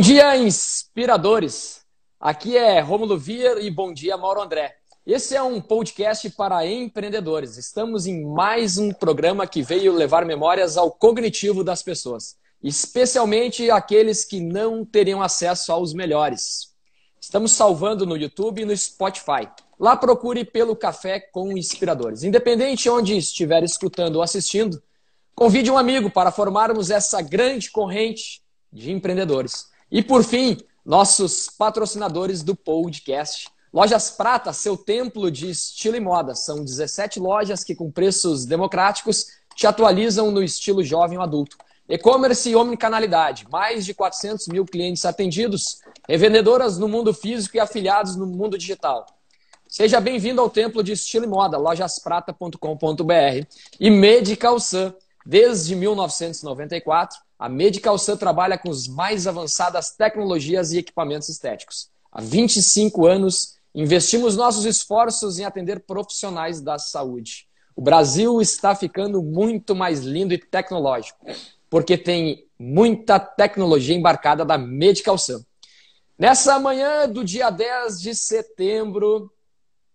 dia, inspiradores! Aqui é Rômulo Vier e bom dia, Mauro André. Esse é um podcast para empreendedores. Estamos em mais um programa que veio levar memórias ao cognitivo das pessoas, especialmente aqueles que não teriam acesso aos melhores. Estamos salvando no YouTube e no Spotify. Lá procure pelo Café com Inspiradores. Independente de onde estiver escutando ou assistindo, convide um amigo para formarmos essa grande corrente de empreendedores. E por fim, nossos patrocinadores do podcast. Lojas Prata, seu templo de estilo e moda. São 17 lojas que, com preços democráticos, te atualizam no estilo jovem ou adulto. E-commerce e omnicanalidade. Mais de 400 mil clientes atendidos, revendedoras no mundo físico e afiliados no mundo digital. Seja bem-vindo ao templo de estilo e moda, lojasprata.com.br. E Medical Sun, desde 1994 a Medical Sun trabalha com as mais avançadas tecnologias e equipamentos estéticos. Há 25 anos, investimos nossos esforços em atender profissionais da saúde. O Brasil está ficando muito mais lindo e tecnológico, porque tem muita tecnologia embarcada da Medical Sun. Nessa manhã do dia 10 de setembro,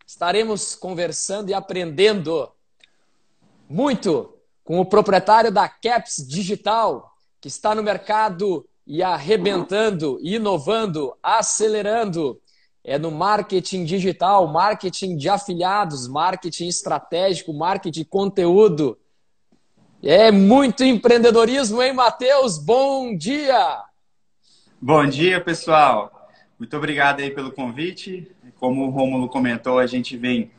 estaremos conversando e aprendendo muito com o proprietário da Caps Digital, que está no mercado e arrebentando, inovando, acelerando. É no marketing digital, marketing de afiliados, marketing estratégico, marketing de conteúdo. É muito empreendedorismo, hein, Matheus? Bom dia! Bom dia, pessoal. Muito obrigado aí pelo convite. Como o Rômulo comentou, a gente vem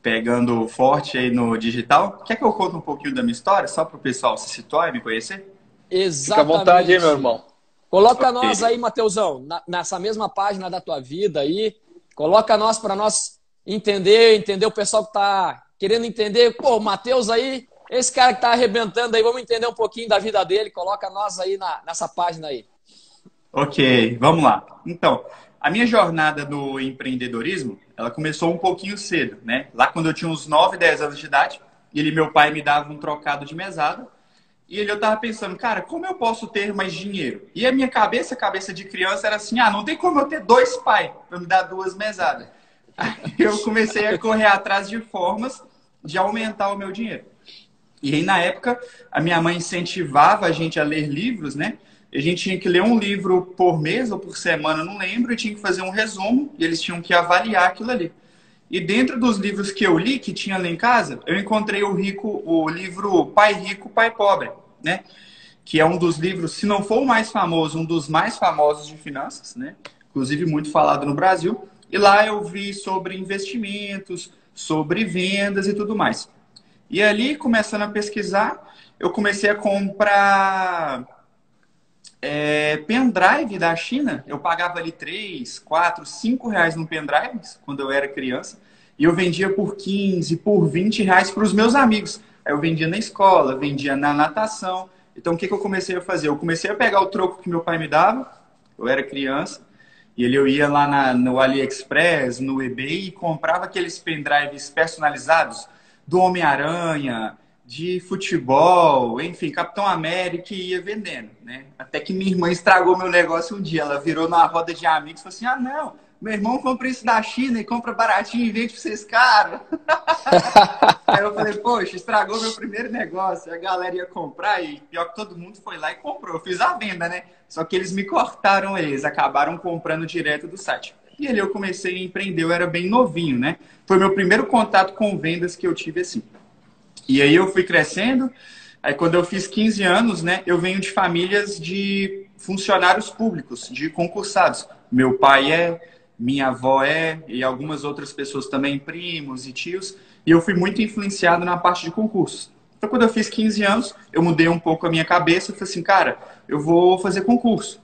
pegando forte aí no digital. Quer que eu conte um pouquinho da minha história, só para o pessoal se situar e me conhecer? Exatamente. Fica à vontade, hein, meu irmão. Coloca okay. nós aí, Mateusão, nessa mesma página da tua vida aí. Coloca nós para nós entender, entender o pessoal que tá querendo entender. Pô, o Matheus aí, esse cara que tá arrebentando aí, vamos entender um pouquinho da vida dele. Coloca nós aí na, nessa página aí. Ok, vamos lá. Então, a minha jornada no empreendedorismo, ela começou um pouquinho cedo, né? Lá quando eu tinha uns 9, 10 anos de idade, ele meu pai me dava um trocado de mesada e ele, eu tava pensando, cara, como eu posso ter mais dinheiro? E a minha cabeça, cabeça de criança, era assim: ah, não tem como eu ter dois pais para me dar duas mesadas. Aí eu comecei a correr atrás de formas de aumentar o meu dinheiro. E aí, na época, a minha mãe incentivava a gente a ler livros, né? A gente tinha que ler um livro por mês ou por semana, não lembro, e tinha que fazer um resumo, e eles tinham que avaliar aquilo ali. E dentro dos livros que eu li, que tinha lá em casa, eu encontrei o rico, o livro Pai Rico, Pai Pobre né? Que é um dos livros, se não for o mais famoso, um dos mais famosos de finanças, né? Inclusive muito falado no Brasil. E lá eu vi sobre investimentos, sobre vendas e tudo mais. E ali, começando a pesquisar, eu comecei a comprar é, pendrive da China. Eu pagava ali 3, 4, 5 reais no pendrive quando eu era criança. E eu vendia por 15, por 20 reais para os meus amigos. Aí eu vendia na escola, vendia na natação. Então, o que, que eu comecei a fazer? Eu comecei a pegar o troco que meu pai me dava, eu era criança, e ele, eu ia lá na, no AliExpress, no eBay, e comprava aqueles pendrives personalizados do Homem-Aranha, de futebol, enfim, Capitão América, e ia vendendo, né? Até que minha irmã estragou meu negócio um dia. Ela virou numa roda de amigos e falou assim, ah, não, meu irmão compra isso da China e compra baratinho e vende pra vocês caro. Aí eu falei, poxa, estragou meu primeiro negócio. A galera ia comprar e pior que todo mundo foi lá e comprou. Eu fiz a venda, né? Só que eles me cortaram eles, acabaram comprando direto do site. E ali eu comecei a empreender, eu era bem novinho, né? Foi meu primeiro contato com vendas que eu tive assim. E aí eu fui crescendo. Aí quando eu fiz 15 anos, né, eu venho de famílias de funcionários públicos, de concursados. Meu pai é minha avó é, e algumas outras pessoas também, primos e tios, e eu fui muito influenciado na parte de concursos. Então, quando eu fiz 15 anos, eu mudei um pouco a minha cabeça falei assim, cara, eu vou fazer concurso.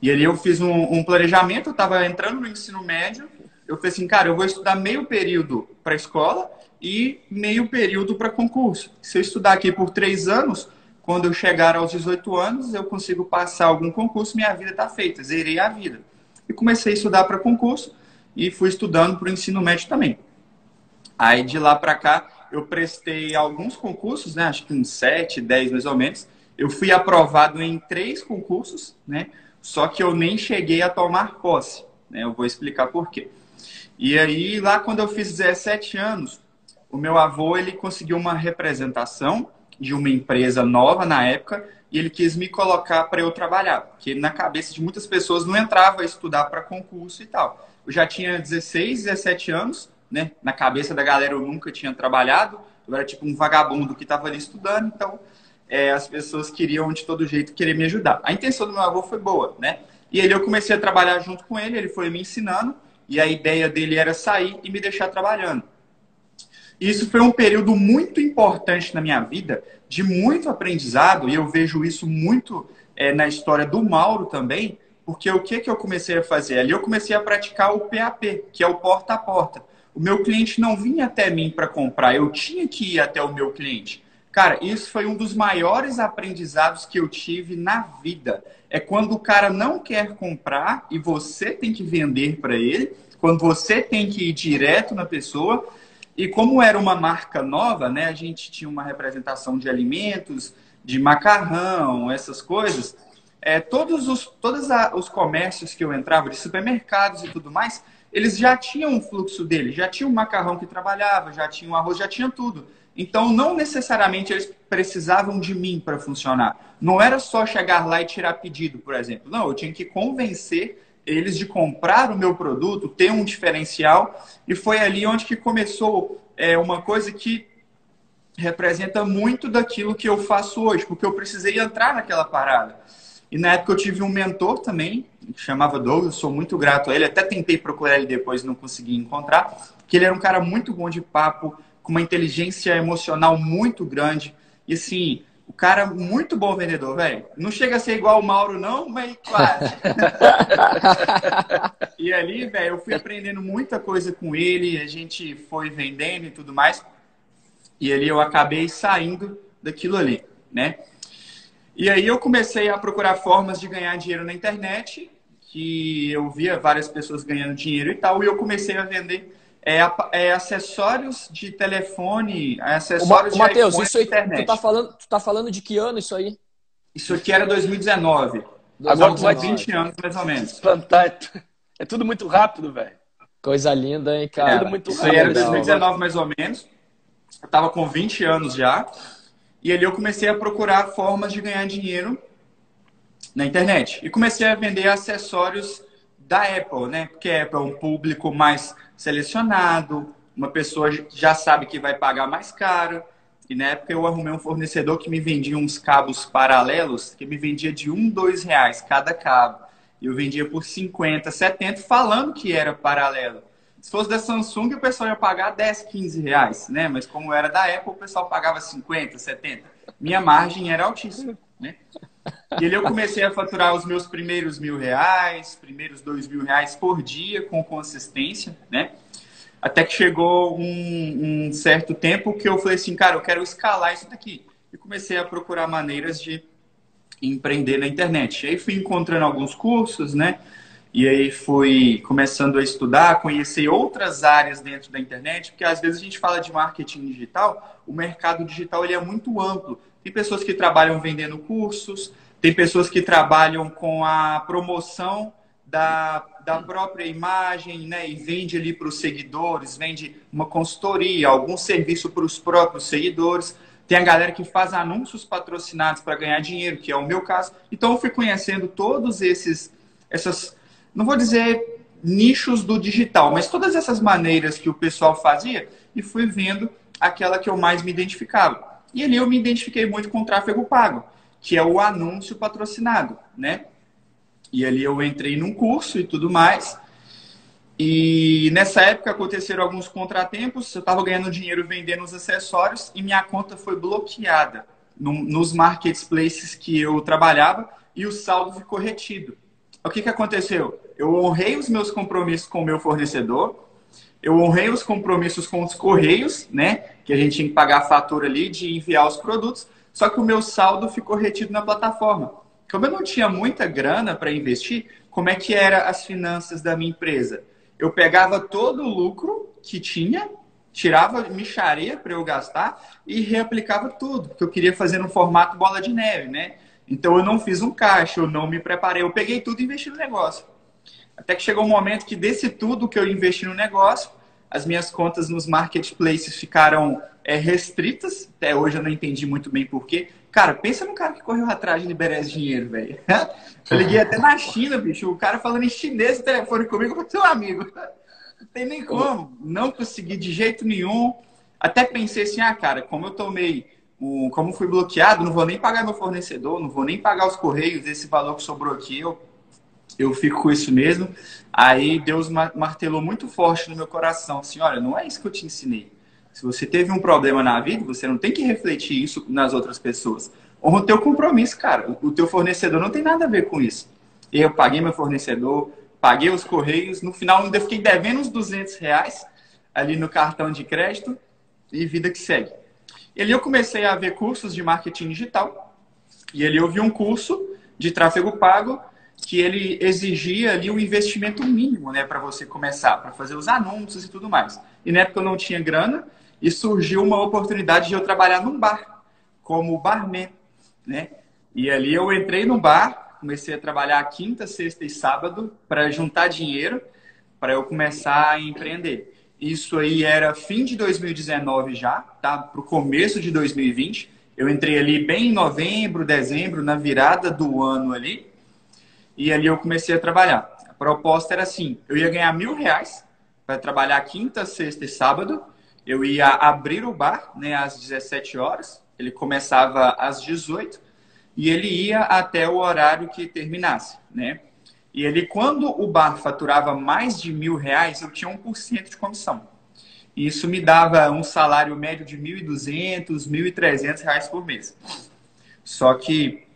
E ali eu fiz um, um planejamento, eu estava entrando no ensino médio, eu falei assim, cara, eu vou estudar meio período para escola e meio período para concurso. Se eu estudar aqui por três anos, quando eu chegar aos 18 anos, eu consigo passar algum concurso, minha vida está feita, zerei a vida e comecei a estudar para concurso e fui estudando para o ensino médio também. Aí de lá para cá eu prestei alguns concursos, né? Acho que uns 7, 10 mais ou menos. Eu fui aprovado em três concursos, né? só que eu nem cheguei a tomar posse. Né? Eu vou explicar por quê. E aí, lá quando eu fiz 17 anos, o meu avô ele conseguiu uma representação de uma empresa nova na época e ele quis me colocar para eu trabalhar, porque na cabeça de muitas pessoas não entrava estudar para concurso e tal. Eu já tinha 16, 17 anos, né? Na cabeça da galera eu nunca tinha trabalhado, eu era tipo um vagabundo que estava ali estudando, então é, as pessoas queriam de todo jeito querer me ajudar. A intenção do meu avô foi boa, né? E ele eu comecei a trabalhar junto com ele, ele foi me ensinando e a ideia dele era sair e me deixar trabalhando. Isso foi um período muito importante na minha vida, de muito aprendizado, e eu vejo isso muito é, na história do Mauro também, porque o que, que eu comecei a fazer? Ali eu comecei a praticar o PAP, que é o porta a porta. O meu cliente não vinha até mim para comprar, eu tinha que ir até o meu cliente. Cara, isso foi um dos maiores aprendizados que eu tive na vida. É quando o cara não quer comprar e você tem que vender para ele, quando você tem que ir direto na pessoa. E como era uma marca nova, né, a gente tinha uma representação de alimentos, de macarrão, essas coisas. É, todos os, todos a, os comércios que eu entrava, de supermercados e tudo mais, eles já tinham um fluxo dele, já tinha o macarrão que trabalhava, já tinha o arroz, já tinha tudo. Então, não necessariamente eles precisavam de mim para funcionar. Não era só chegar lá e tirar pedido, por exemplo. Não, eu tinha que convencer eles de comprar o meu produto, ter um diferencial. E foi ali onde que começou é, uma coisa que representa muito daquilo que eu faço hoje, porque eu precisei entrar naquela parada. E na época eu tive um mentor também, que chamava Douglas, sou muito grato a ele. Até tentei procurar ele depois, não consegui encontrar, que ele era um cara muito bom de papo, com uma inteligência emocional muito grande. E assim, o cara muito bom vendedor, velho. Não chega a ser igual o Mauro, não, mas quase. e ali, velho, eu fui aprendendo muita coisa com ele, a gente foi vendendo e tudo mais. E ali eu acabei saindo daquilo ali, né? E aí eu comecei a procurar formas de ganhar dinheiro na internet, que eu via várias pessoas ganhando dinheiro e tal, e eu comecei a vender é, é, acessórios de telefone, acessórios o, Ma, de Mateus, isso aí, internet. Tu tá, falando, tu tá falando de que ano isso aí? Isso aqui era 2019. 2019. Agora tu vai 20 anos, mais ou menos. Fantástico. É tudo muito rápido, velho. Coisa linda, hein, cara? É, tudo muito rápido. Isso aí era 2019, mais ou menos. Eu tava com 20 anos já. E ali eu comecei a procurar formas de ganhar dinheiro na internet. E comecei a vender acessórios da Apple, né? Porque a Apple é um público mais selecionado, uma pessoa já sabe que vai pagar mais caro. E na época eu arrumei um fornecedor que me vendia uns cabos paralelos, que me vendia de um, dois reais cada cabo. E eu vendia por 50, 70, falando que era paralelo. Se fosse da Samsung, o pessoal ia pagar 10, 15 reais, né? Mas como era da Apple, o pessoal pagava 50, 70. Minha margem era altíssima, né? E ali eu comecei a faturar os meus primeiros mil reais, primeiros dois mil reais por dia, com consistência, né? Até que chegou um, um, certo tempo que eu falei assim, cara, eu quero escalar isso daqui. E comecei a procurar maneiras de empreender na internet. E aí fui encontrando alguns cursos, né? E aí fui começando a estudar, conhecer outras áreas dentro da internet, porque às vezes a gente fala de marketing digital, o mercado digital ele é muito amplo. Tem pessoas que trabalham vendendo cursos, tem pessoas que trabalham com a promoção da, da própria imagem, né? E vende ali para os seguidores, vende uma consultoria, algum serviço para os próprios seguidores. Tem a galera que faz anúncios patrocinados para ganhar dinheiro, que é o meu caso. Então eu fui conhecendo todos esses, essas, não vou dizer nichos do digital, mas todas essas maneiras que o pessoal fazia e fui vendo aquela que eu mais me identificava. E ali eu me identifiquei muito com o tráfego pago, que é o anúncio patrocinado, né? E ali eu entrei num curso e tudo mais. E nessa época aconteceram alguns contratempos. Eu estava ganhando dinheiro vendendo os acessórios e minha conta foi bloqueada no, nos marketplaces que eu trabalhava e o saldo ficou retido. O que, que aconteceu? Eu honrei os meus compromissos com o meu fornecedor, eu honrei os compromissos com os correios, né? Que a gente tinha que pagar a fatura ali de enviar os produtos, só que o meu saldo ficou retido na plataforma. Como eu não tinha muita grana para investir, como é que eram as finanças da minha empresa? Eu pegava todo o lucro que tinha, tirava micharia para eu gastar e reaplicava tudo, porque eu queria fazer no formato bola de neve, né? Então eu não fiz um caixa, eu não me preparei, eu peguei tudo e investi no negócio. Até que chegou um momento que desse tudo que eu investi no negócio, as minhas contas nos marketplaces ficaram é, restritas. Até hoje eu não entendi muito bem porquê. Cara, pensa no cara que correu atrás de liberar esse dinheiro, velho. Eu liguei até na China, bicho. O cara falando em chinês no telefone comigo, eu seu amigo. Não tem nem como. Não consegui de jeito nenhum. Até pensei assim, ah, cara, como eu tomei, o, como fui bloqueado, não vou nem pagar meu fornecedor, não vou nem pagar os correios, esse valor que sobrou aqui, eu, eu fico com isso mesmo. Aí Deus martelou muito forte no meu coração, assim, olha, não é isso que eu te ensinei. Se você teve um problema na vida, você não tem que refletir isso nas outras pessoas. Honra o teu compromisso, cara. O teu fornecedor não tem nada a ver com isso. Eu paguei meu fornecedor, paguei os correios, no final eu fiquei devendo uns 200 reais ali no cartão de crédito e vida que segue. E ali eu comecei a ver cursos de marketing digital e ali eu vi um curso de tráfego pago que ele exigia ali um investimento mínimo, né, para você começar, para fazer os anúncios e tudo mais. E na época eu não tinha grana e surgiu uma oportunidade de eu trabalhar num bar como barman, né? E ali eu entrei no bar, comecei a trabalhar quinta, sexta e sábado para juntar dinheiro para eu começar a empreender. Isso aí era fim de 2019 já, tá? Para o começo de 2020. Eu entrei ali bem em novembro, dezembro, na virada do ano ali. E ali eu comecei a trabalhar. A proposta era assim: eu ia ganhar mil reais para trabalhar quinta, sexta e sábado. Eu ia abrir o bar né, às 17 horas. Ele começava às 18 e ele ia até o horário que terminasse, né? E ele, quando o bar faturava mais de mil reais, eu tinha 1% de comissão. Isso me dava um salário médio de 1.200, 1.300 reais por mês. Só que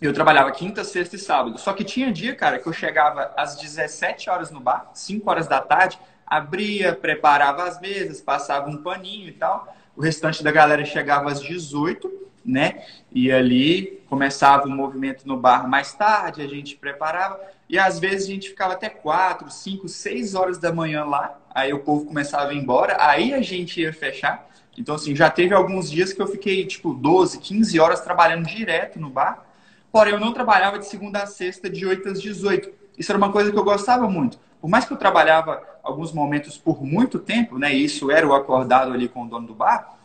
eu trabalhava quinta, sexta e sábado. Só que tinha dia, cara, que eu chegava às 17 horas no bar, 5 horas da tarde, abria, preparava as mesas, passava um paninho e tal. O restante da galera chegava às 18, né? E ali começava o movimento no bar mais tarde, a gente preparava. E às vezes a gente ficava até 4, 5, 6 horas da manhã lá. Aí o povo começava a ir embora, aí a gente ia fechar. Então, assim, já teve alguns dias que eu fiquei, tipo, 12, 15 horas trabalhando direto no bar. Porém, eu não trabalhava de segunda a sexta, de 8 às 18. Isso era uma coisa que eu gostava muito. Por mais que eu trabalhava alguns momentos por muito tempo, né? E isso era o acordado ali com o dono do bar.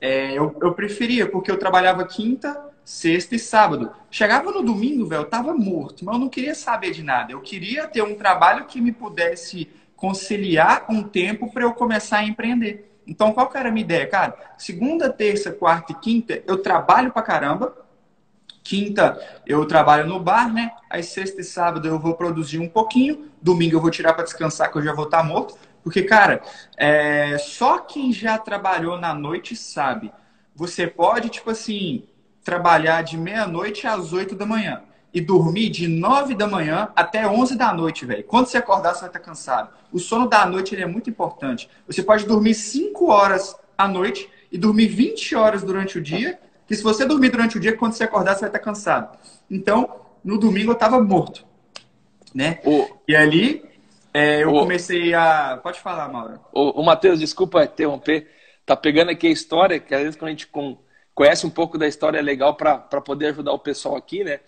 É, eu, eu preferia, porque eu trabalhava quinta, sexta e sábado. Chegava no domingo, velho, eu tava morto, mas eu não queria saber de nada. Eu queria ter um trabalho que me pudesse conciliar um tempo para eu começar a empreender. Então, qual que era a minha ideia, cara? Segunda, terça, quarta e quinta, eu trabalho pra caramba. Quinta, eu trabalho no bar, né? Aí, sexta e sábado, eu vou produzir um pouquinho. Domingo, eu vou tirar para descansar, que eu já vou estar tá morto. Porque, cara, é... só quem já trabalhou na noite sabe. Você pode, tipo assim, trabalhar de meia-noite às oito da manhã e dormir de nove da manhã até onze da noite, velho. Quando você acordar, você vai estar cansado. O sono da noite ele é muito importante. Você pode dormir cinco horas à noite e dormir 20 horas durante o dia, que se você dormir durante o dia, quando você acordar, você vai estar cansado. Então, no domingo eu estava morto, né? O... E ali é, eu o... comecei a... Pode falar, Mauro. O, o Matheus, desculpa interromper, tá pegando aqui a história, que às vezes quando a gente... Com conhece um pouco da história legal para poder ajudar o pessoal aqui, né?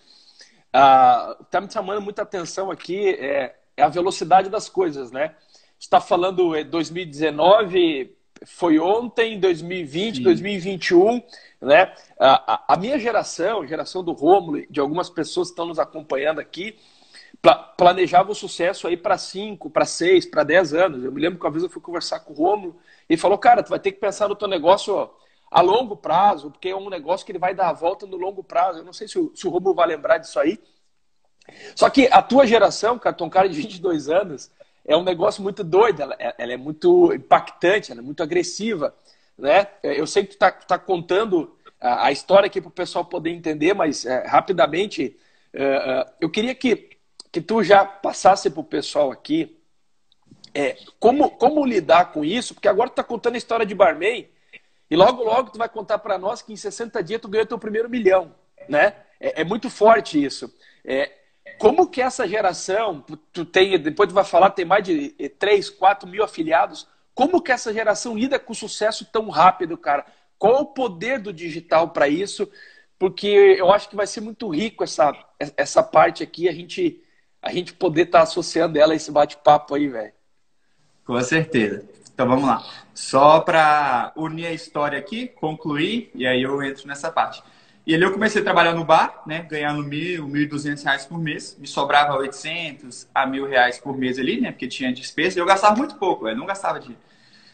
Ah, tá me chamando muita atenção aqui é, é a velocidade das coisas, né? está falando 2019, é, foi ontem, 2020, Sim. 2021, né? A, a, a, minha geração, geração do Rômulo, de algumas pessoas que estão nos acompanhando aqui, planejava o sucesso aí para 5, para 6, para 10 anos. Eu me lembro que uma vez eu fui conversar com o Rômulo e ele falou, cara, tu vai ter que pensar no teu negócio a longo prazo, porque é um negócio que ele vai dar a volta no longo prazo. Eu não sei se o, se o Romulo vai lembrar disso aí. Só que a tua geração, cara, tu é um cara de 22 anos, é um negócio muito doido, ela, ela é muito impactante, ela é muito agressiva. Né? Eu sei que tu está tá contando a, a história aqui para o pessoal poder entender, mas é, rapidamente, é, é, eu queria que, que tu já passasse para o pessoal aqui é, como, como lidar com isso, porque agora tu está contando a história de barman, e logo, logo tu vai contar para nós que em 60 dias tu ganhou teu primeiro milhão, né? É, é muito forte isso. É, como que essa geração, tu tem, depois tu vai falar, tem mais de 3, 4 mil afiliados, como que essa geração lida com sucesso tão rápido, cara? Qual o poder do digital para isso? porque eu acho que vai ser muito rico essa, essa parte aqui, a gente, a gente poder estar tá associando ela a esse bate-papo aí, velho. Com certeza. Então vamos lá. Só para unir a história aqui, concluir, e aí eu entro nessa parte. E ali eu comecei a trabalhar no bar, né, ganhando mil, mil e duzentos reais por mês. Me sobrava 800 a mil reais por mês ali, né, porque tinha despesa. E eu gastava muito pouco, eu não gastava de...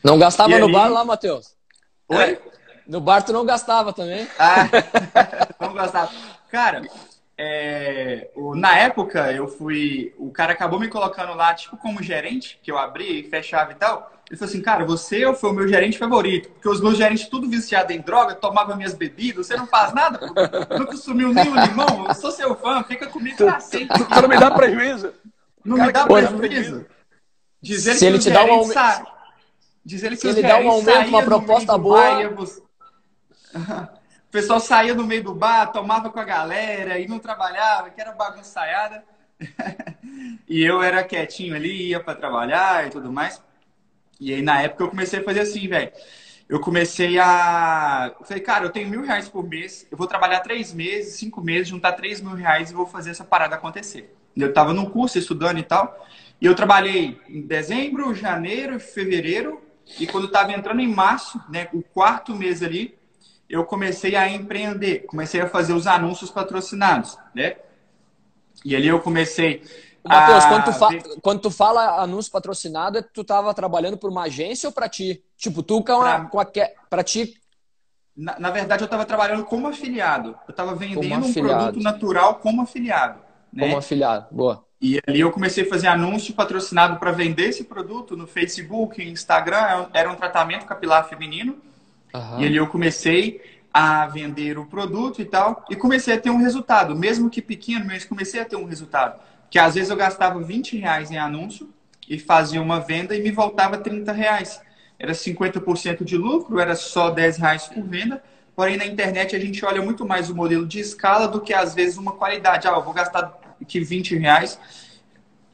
Não gastava e no ali... bar lá, Matheus? Oi? É. No bar tu não gastava também? Ah, não gastava. Cara, é, o, na época eu fui. O cara acabou me colocando lá, tipo, como gerente, que eu abri e fechava e tal. Ele falou assim, cara, você foi o meu gerente favorito, porque os meus gerentes tudo viciado em droga, tomava minhas bebidas, você não faz nada, nunca sumiu nem um limão, eu sou seu fã, fica comigo pra sempre. Tu não me dá prejuízo. Não cara, me dá prejuízo. Dizer Se ele te dá um aumento. Sa... Dizer que Se ele dá um aumento, uma proposta boa. O pessoal saía no meio do bar, tomava com a galera e não trabalhava, que era bagunçaiada. e eu era quietinho ali, ia para trabalhar e tudo mais. E aí, na época, eu comecei a fazer assim, velho. Eu comecei a. Eu falei, cara, eu tenho mil reais por mês, eu vou trabalhar três meses, cinco meses, juntar três mil reais e vou fazer essa parada acontecer. Eu tava num curso estudando e tal. E eu trabalhei em dezembro, janeiro, fevereiro. E quando eu tava entrando em março, né, o quarto mês ali, eu comecei a empreender. Comecei a fazer os anúncios patrocinados, né? E ali eu comecei Matheus, ah, quando, tu fa... quando tu fala anúncio patrocinado, é tu tava trabalhando por uma agência ou para ti? Tipo, tu com a, pra... com a... Pra ti... Na, na verdade, eu estava trabalhando como afiliado. Eu estava vendendo um produto natural como afiliado. Né? Como afiliado, boa. E ali eu comecei a fazer anúncio patrocinado para vender esse produto no Facebook, Instagram. Era um tratamento capilar feminino. Uhum. E ali eu comecei a vender o produto e tal. E comecei a ter um resultado. Mesmo que pequeno, mas comecei a ter um resultado que às vezes eu gastava 20 reais em anúncio e fazia uma venda e me voltava 30 reais. Era 50% de lucro, era só 10 reais por venda. Porém, na internet a gente olha muito mais o modelo de escala do que às vezes uma qualidade. Ah, eu vou gastar aqui 20 reais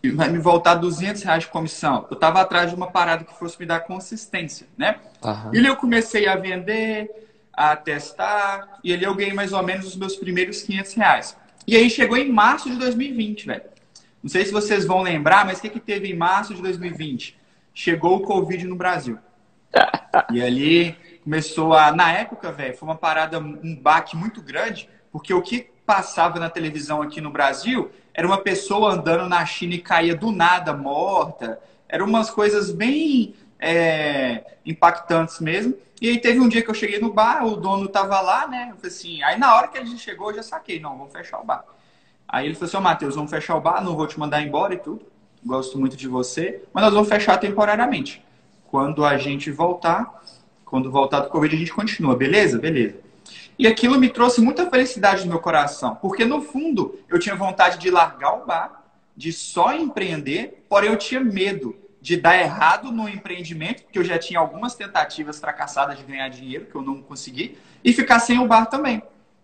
e vai me voltar 200 reais de comissão. Eu estava atrás de uma parada que fosse me dar consistência, né? Uhum. E ali eu comecei a vender, a testar, e ali eu ganhei mais ou menos os meus primeiros 500 reais. E aí chegou em março de 2020, velho. Não sei se vocês vão lembrar, mas o que, que teve em março de 2020? Chegou o Covid no Brasil. E ali começou a. Na época, velho, foi uma parada, um baque muito grande, porque o que passava na televisão aqui no Brasil era uma pessoa andando na China e caía do nada morta. Eram umas coisas bem é, impactantes mesmo. E aí teve um dia que eu cheguei no bar, o dono tava lá, né? Eu falei assim, aí na hora que a gente chegou, eu já saquei, não, vamos fechar o bar. Aí ele falou assim, ô oh, Matheus, vamos fechar o bar, não vou te mandar embora e tudo. Gosto muito de você, mas nós vamos fechar temporariamente. Quando a gente voltar, quando voltar do Covid, a gente continua, beleza? Beleza. E aquilo me trouxe muita felicidade no meu coração, porque no fundo eu tinha vontade de largar o bar, de só empreender, porém eu tinha medo de dar errado no empreendimento, porque eu já tinha algumas tentativas fracassadas de ganhar dinheiro que eu não consegui, e ficar sem o bar também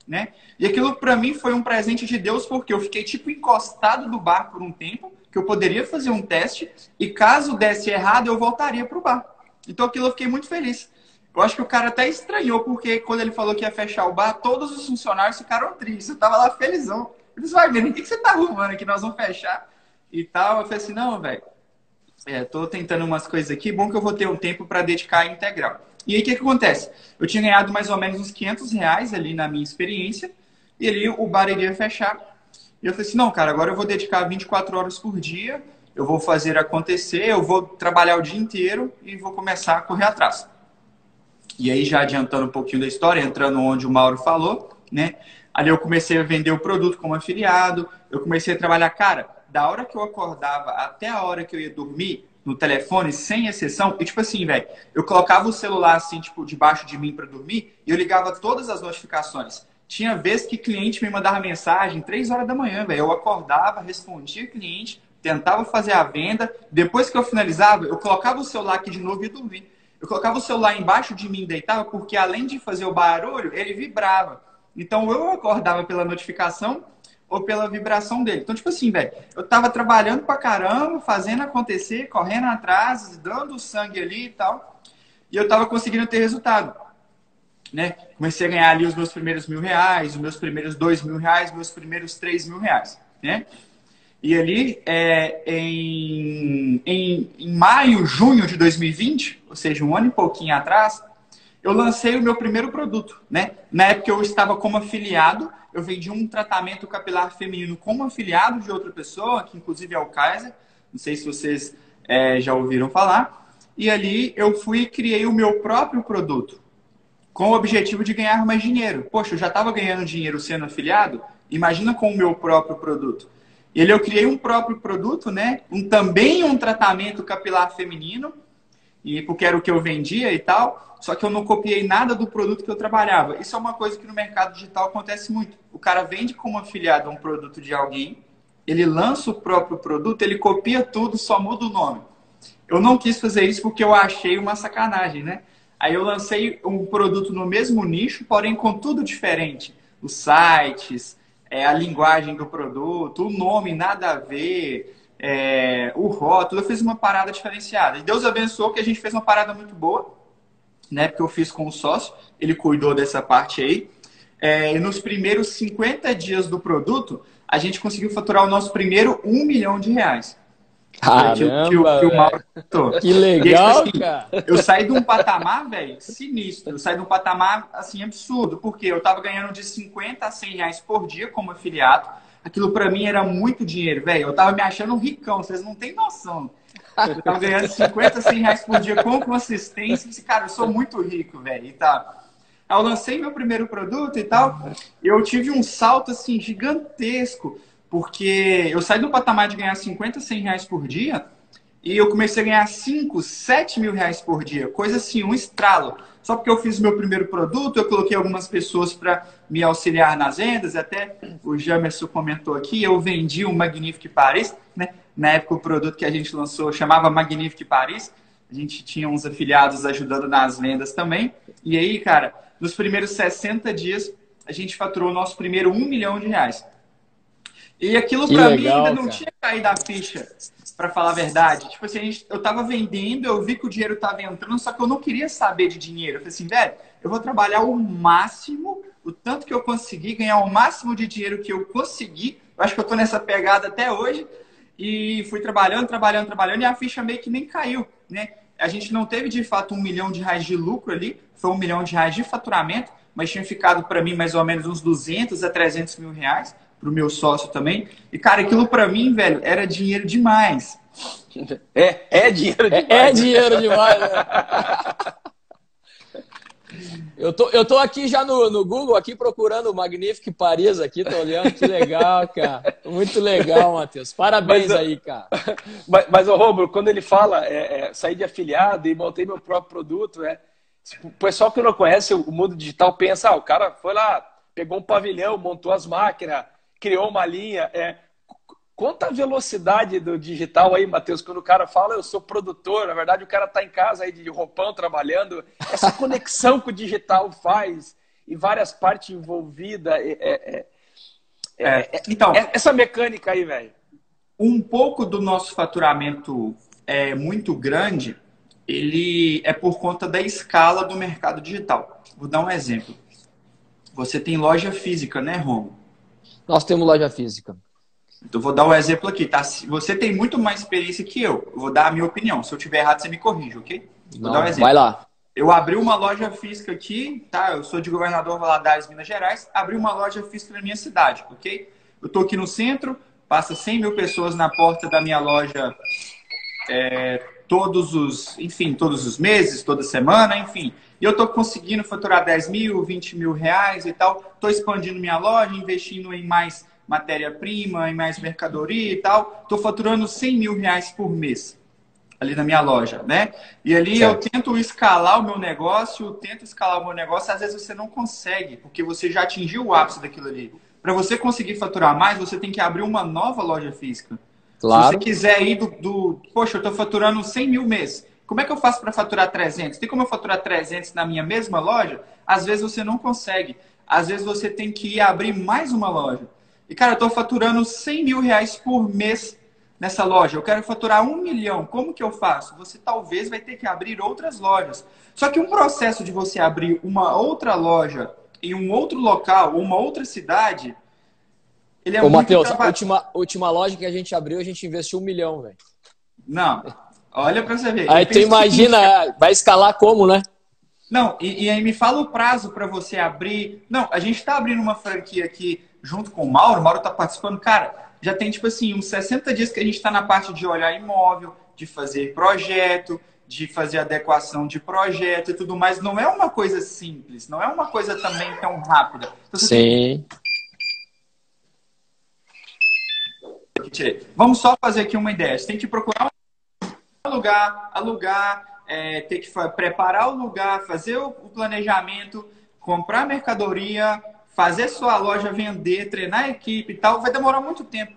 né? E aquilo para mim foi um presente de Deus porque eu fiquei tipo encostado do bar por um tempo, que eu poderia fazer um teste e caso desse errado eu voltaria pro bar. Então aquilo eu fiquei muito feliz. Eu acho que o cara até estranhou porque quando ele falou que ia fechar o bar, todos os funcionários ficaram tristes. Eu tava lá felizão. Eles vai o que, que você tá arrumando aqui? Nós vamos fechar e tal. Eu falei assim, não, velho. É, tô tentando umas coisas aqui, bom que eu vou ter um tempo para dedicar integral. E aí o que, que acontece? Eu tinha ganhado mais ou menos uns 500 reais ali na minha experiência, e ali o bar iria fechar. E eu falei assim: não, cara, agora eu vou dedicar 24 horas por dia, eu vou fazer acontecer, eu vou trabalhar o dia inteiro e vou começar a correr atrás. E aí, já adiantando um pouquinho da história, entrando onde o Mauro falou, né? Ali eu comecei a vender o produto como afiliado, eu comecei a trabalhar, cara, da hora que eu acordava até a hora que eu ia dormir, no telefone, sem exceção. E tipo assim, velho, eu colocava o celular assim, tipo, debaixo de mim para dormir e eu ligava todas as notificações. Tinha vezes que cliente me mandava mensagem três horas da manhã, velho. Eu acordava, respondia cliente, tentava fazer a venda. Depois que eu finalizava, eu colocava o celular aqui de novo e ia dormir. Eu colocava o celular embaixo de mim, deitava, porque além de fazer o barulho, ele vibrava. Então eu acordava pela notificação ou pela vibração dele. Então, tipo assim, velho, eu tava trabalhando pra caramba, fazendo acontecer, correndo atrás, dando sangue ali e tal, e eu tava conseguindo ter resultado. né? Comecei a ganhar ali os meus primeiros mil reais, os meus primeiros dois mil reais, meus primeiros três mil reais, né? E ali, é, em, em, em maio, junho de 2020, ou seja, um ano e pouquinho atrás, eu lancei o meu primeiro produto, né? Na época eu estava como afiliado, eu vendi um tratamento capilar feminino como afiliado de outra pessoa, que inclusive é o Kaiser, não sei se vocês é, já ouviram falar. E ali eu fui e criei o meu próprio produto, com o objetivo de ganhar mais dinheiro. Poxa, eu já estava ganhando dinheiro sendo afiliado, imagina com o meu próprio produto. E ali eu criei um próprio produto, né? Um, também um tratamento capilar feminino, e porque era o que eu vendia e tal, só que eu não copiei nada do produto que eu trabalhava. Isso é uma coisa que no mercado digital acontece muito. O cara vende como afiliado um produto de alguém, ele lança o próprio produto, ele copia tudo, só muda o nome. Eu não quis fazer isso porque eu achei uma sacanagem, né? Aí eu lancei um produto no mesmo nicho, porém com tudo diferente. Os sites, é, a linguagem do produto, o nome nada a ver, é, o rótulo, eu fiz uma parada diferenciada. E Deus abençoou que a gente fez uma parada muito boa, né? Porque eu fiz com o sócio, ele cuidou dessa parte aí. É, e nos primeiros 50 dias do produto, a gente conseguiu faturar o nosso primeiro um milhão de reais. Caramba, que, que, que o Mauro Que legal, assim, cara. Eu saí de um patamar, velho, sinistro. Eu saí de um patamar, assim, absurdo. Porque eu tava ganhando de 50 a 100 reais por dia como afiliado aquilo para mim era muito dinheiro, velho. Eu tava me achando um ricão, vocês não têm noção. Eu tava ganhando 50, 100 reais por dia com consistência. E, cara, eu sou muito rico, velho. E tá. Eu lancei meu primeiro produto e tal. Eu tive um salto, assim, gigantesco. Porque eu saí do patamar de ganhar 50, 100 reais por dia e eu comecei a ganhar 5, 7 mil reais por dia. Coisa assim, um estralo. Só porque eu fiz meu primeiro produto, eu coloquei algumas pessoas para me auxiliar nas vendas. Até o Jamerson comentou aqui, eu vendi um Magnifique Paris. Né? Na época, o produto que a gente lançou chamava Magnifique Paris. A gente tinha uns afiliados ajudando nas vendas também. E aí, cara, nos primeiros 60 dias, a gente faturou o nosso primeiro 1 milhão de reais. E aquilo para mim ainda não cara. tinha caído a ficha para falar a verdade. Tipo assim, gente, eu tava vendendo, eu vi que o dinheiro tava entrando, só que eu não queria saber de dinheiro. Eu falei assim, velho, eu vou trabalhar o máximo, o tanto que eu conseguir, ganhar o máximo de dinheiro que eu conseguir. Eu acho que eu tô nessa pegada até hoje. E fui trabalhando, trabalhando, trabalhando, e a ficha meio que nem caiu, né? A gente não teve de fato um milhão de reais de lucro ali, foi um milhão de reais de faturamento, mas tinha ficado para mim mais ou menos uns 200 a 300 mil reais pro meu sócio também. E, cara, aquilo para mim, velho, era dinheiro demais. É, é dinheiro demais. É, é dinheiro demais, né? Eu tô, eu tô aqui já no, no Google, aqui procurando o Magnifique Paris aqui, tô olhando, que legal, cara. Muito legal, Matheus. Parabéns mas, aí, cara. Mas, mas o Romulo, quando ele fala é, é, sair de afiliado e montei meu próprio produto, é, o pessoal que não conhece o mundo digital pensa, ah, o cara foi lá, pegou um pavilhão, montou as máquinas, criou uma linha. É, Conta a velocidade do digital aí, Matheus, quando o cara fala eu sou produtor, na verdade o cara está em casa aí de roupão trabalhando, essa conexão que o digital faz e várias partes envolvidas. É, é, é, é, é então, essa mecânica aí, velho. Um pouco do nosso faturamento é muito grande, ele é por conta da escala do mercado digital. Vou dar um exemplo. Você tem loja física, né, Romo? Nós temos loja física. Então, vou dar um exemplo aqui, tá? Você tem muito mais experiência que eu. Eu vou dar a minha opinião. Se eu tiver errado, você me corrige, ok? Vou Não, dar um exemplo. Vai lá. Eu abri uma loja física aqui, tá? Eu sou de Governador Valadares, Minas Gerais. Abri uma loja física na minha cidade, ok? Eu tô aqui no centro, passa 100 mil pessoas na porta da minha loja é, todos os, enfim, todos os meses, toda semana, enfim. E eu tô conseguindo faturar 10 mil, 20 mil reais e tal. Tô expandindo minha loja, investindo em mais matéria-prima, em mais mercadoria e tal, estou faturando 100 mil reais por mês ali na minha loja, né? E ali certo. eu tento escalar o meu negócio, tento escalar o meu negócio, às vezes você não consegue, porque você já atingiu o ápice daquilo ali. Para você conseguir faturar mais, você tem que abrir uma nova loja física. Claro. Se você quiser ir do, do poxa, eu estou faturando 100 mil mês, como é que eu faço para faturar 300? Tem como eu faturar 300 na minha mesma loja? Às vezes você não consegue. Às vezes você tem que ir abrir mais uma loja. E, cara, eu tô faturando 100 mil reais por mês nessa loja, eu quero faturar um milhão, como que eu faço? Você talvez vai ter que abrir outras lojas. Só que um processo de você abrir uma outra loja em um outro local, uma outra cidade, ele é Ô, muito Matheus, a última, última loja que a gente abriu, a gente investiu um milhão, velho. Não, olha para você ver. Aí tu imagina, vai escalar como, né? Não, e, e aí me fala o prazo para você abrir. Não, a gente está abrindo uma franquia aqui junto com o Mauro, o Mauro está participando. Cara, já tem, tipo assim, uns 60 dias que a gente está na parte de olhar imóvel, de fazer projeto, de fazer adequação de projeto e tudo mais. Não é uma coisa simples, não é uma coisa também tão rápida. Então, Sim. Tem... Vamos só fazer aqui uma ideia. Você tem que procurar um lugar, alugar, é, ter que preparar o lugar, fazer o planejamento, comprar mercadoria, fazer sua loja vender, treinar a equipe e tal, vai demorar muito tempo.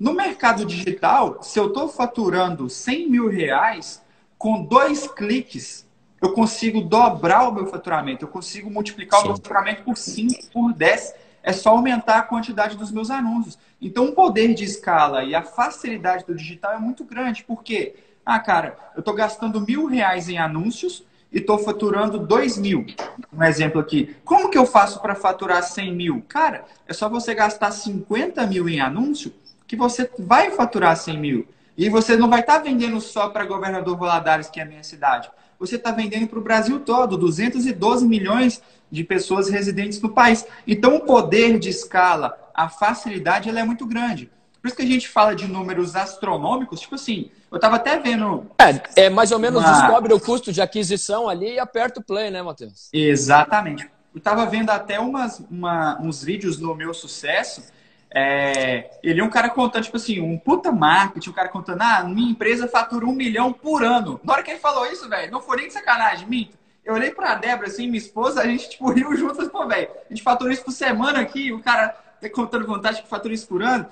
No mercado digital, se eu estou faturando 100 mil reais, com dois cliques, eu consigo dobrar o meu faturamento, eu consigo multiplicar Sim. o meu faturamento por 5, por 10. É só aumentar a quantidade dos meus anúncios. Então, o poder de escala e a facilidade do digital é muito grande. Por quê? Ah, cara, eu estou gastando mil reais em anúncios, e estou faturando 2 mil. Um exemplo aqui. Como que eu faço para faturar 100 mil? Cara, é só você gastar 50 mil em anúncio que você vai faturar 100 mil. E você não vai estar tá vendendo só para Governador Valadares, que é a minha cidade. Você está vendendo para o Brasil todo, 212 milhões de pessoas residentes no país. Então, o poder de escala, a facilidade, ela é muito grande. Por isso que a gente fala de números astronômicos, tipo assim, eu estava até vendo. É, é mais ou menos uma... descobre o custo de aquisição ali e aperta o play, né, Matheus? Exatamente. Eu estava vendo até umas, uma, uns vídeos no meu sucesso. É, ele é um cara contando, tipo assim, um puta marketing, um cara contando, ah, minha empresa fatura um milhão por ano. Na hora que ele falou isso, velho, não foi nem de sacanagem, minto. Eu olhei pra Débora, assim, minha esposa, a gente, tipo, riu juntos, pô, velho, a gente fatura isso por semana aqui, o cara tá contando vantagem que fatura isso por ano.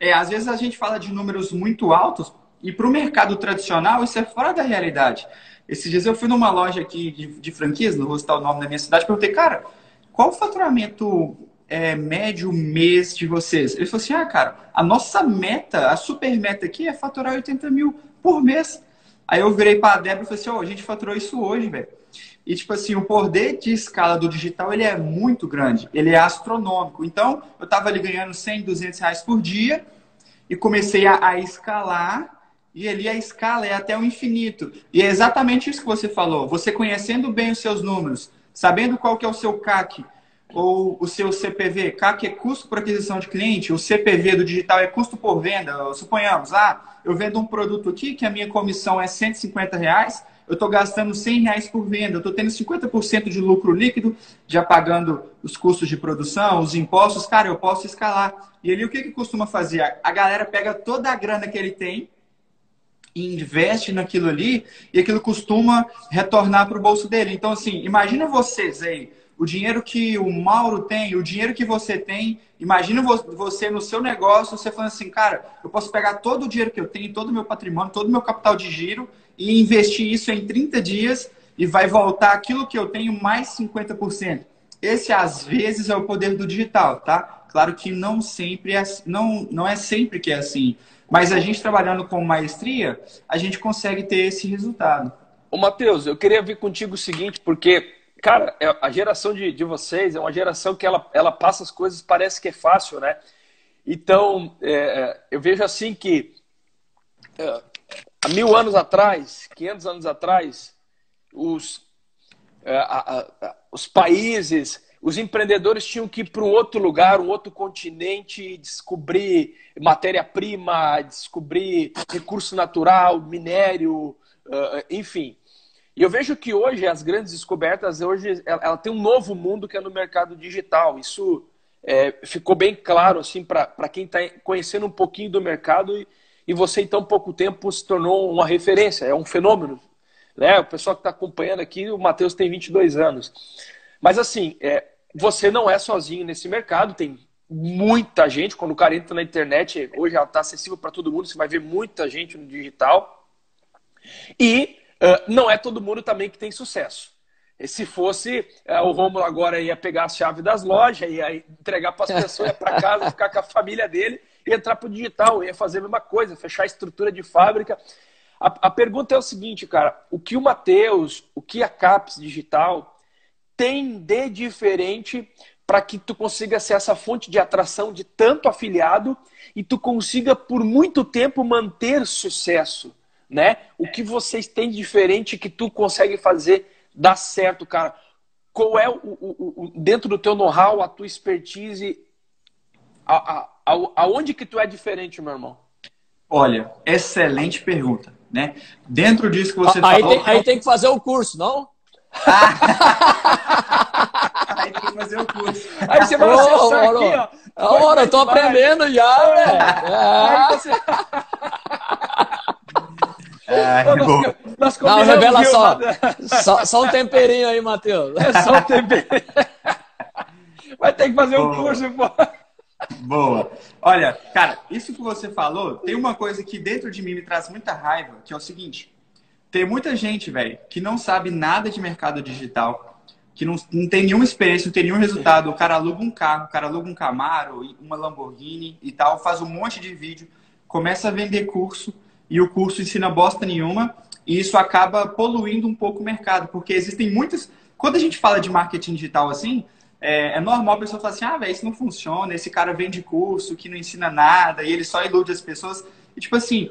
É, às vezes a gente fala de números muito altos, e para o mercado tradicional, isso é fora da realidade. Esses dias eu fui numa loja aqui de, de franquias, não vou citar o nome da minha cidade, perguntei, cara, qual o faturamento é, médio mês de vocês? Ele falou assim, ah, cara, a nossa meta, a super meta aqui é faturar 80 mil por mês. Aí eu virei para a Débora e falei assim, oh, a gente faturou isso hoje, velho. E, tipo assim, o poder de escala do digital, ele é muito grande. Ele é astronômico. Então, eu estava ali ganhando 100, 200 reais por dia e comecei a, a escalar e ali a escala é até o infinito. E é exatamente isso que você falou. Você conhecendo bem os seus números, sabendo qual que é o seu CAC ou o seu CPV. CAC é custo por aquisição de cliente, o CPV do digital é custo por venda. Suponhamos, ah, eu vendo um produto aqui que a minha comissão é 150 reais, eu estou gastando 100 reais por venda, eu estou tendo 50% de lucro líquido, já pagando os custos de produção, os impostos, cara, eu posso escalar. E ali o que, que costuma fazer? A galera pega toda a grana que ele tem, investe naquilo ali e aquilo costuma retornar para o bolso dele. Então, assim, imagina vocês aí, o dinheiro que o Mauro tem, o dinheiro que você tem, imagina você no seu negócio, você falando assim, cara, eu posso pegar todo o dinheiro que eu tenho, todo o meu patrimônio, todo o meu capital de giro e investir isso em 30 dias e vai voltar aquilo que eu tenho mais 50%. Esse, às vezes, é o poder do digital, tá? Claro que não sempre é, não, não é sempre que é assim. Mas a gente trabalhando com maestria, a gente consegue ter esse resultado. Ô, Matheus, eu queria ver contigo o seguinte, porque, cara, é, a geração de, de vocês é uma geração que ela, ela passa as coisas, parece que é fácil, né? Então, é, é eu vejo assim que é, há mil anos atrás, 500 anos atrás, os, é, a, a, os países os empreendedores tinham que ir para um outro lugar, um outro continente, descobrir matéria-prima, descobrir recurso natural, minério, uh, enfim. E eu vejo que hoje as grandes descobertas, hoje ela tem um novo mundo que é no mercado digital. Isso é, ficou bem claro assim para quem está conhecendo um pouquinho do mercado e, e você em tão pouco tempo se tornou uma referência, é um fenômeno. Né? O pessoal que está acompanhando aqui, o Matheus tem 22 anos. Mas assim, é, você não é sozinho nesse mercado, tem muita gente. Quando o cara entra na internet, hoje ela está acessível para todo mundo, você vai ver muita gente no digital. E uh, não é todo mundo também que tem sucesso. E se fosse, uh, o Romulo agora ia pegar a chave das lojas, ia entregar para as pessoas, ia para casa, ficar com a família dele ia entrar para o digital, ia fazer a mesma coisa, fechar a estrutura de fábrica. A, a pergunta é o seguinte, cara: o que o Matheus, o que a CAPS Digital tem de diferente para que tu consiga ser essa fonte de atração de tanto afiliado e tu consiga por muito tempo manter sucesso, né? O que vocês têm de diferente que tu consegue fazer dar certo, cara? Qual é o, o, o dentro do teu know-how, a tua expertise, a, a, aonde que tu é diferente, meu irmão? Olha, excelente pergunta, né? Dentro disso que você aí falou... Tem, aí tem que fazer o curso, não? aí tem que fazer o curso. Aí você vai acessar aqui, ó. Ora, eu tô aprendendo já, é. velho. É. Você... É, nós, nós não, revela só. só. Só um temperinho aí, Matheus. É só um temperinho. Vai ter que fazer um curso, pô. Boa. Olha, cara, isso que você falou, tem uma coisa que dentro de mim me traz muita raiva, que é o seguinte. Tem muita gente, velho, que não sabe nada de mercado digital, que não, não tem nenhuma experiência, não tem nenhum resultado. O cara aluga um carro, o cara aluga um Camaro, uma Lamborghini e tal, faz um monte de vídeo, começa a vender curso e o curso ensina bosta nenhuma e isso acaba poluindo um pouco o mercado, porque existem muitas. Quando a gente fala de marketing digital assim, é, é normal a pessoa falar assim: ah, velho, isso não funciona, esse cara vende curso que não ensina nada e ele só ilude as pessoas. E tipo assim,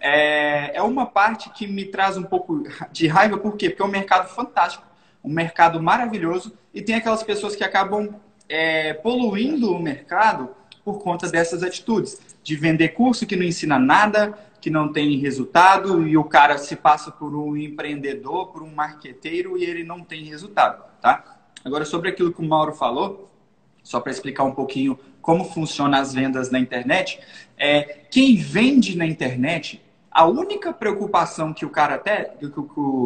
é, é uma parte que me traz um pouco de raiva, por quê? Porque é um mercado fantástico, um mercado maravilhoso e tem aquelas pessoas que acabam é, poluindo o mercado por conta dessas atitudes de vender curso que não ensina nada, que não tem resultado e o cara se passa por um empreendedor, por um marqueteiro e ele não tem resultado, tá? Agora, sobre aquilo que o Mauro falou, só para explicar um pouquinho como funcionam as vendas na internet, é, quem vende na internet, a única preocupação que o cara tem, que, que,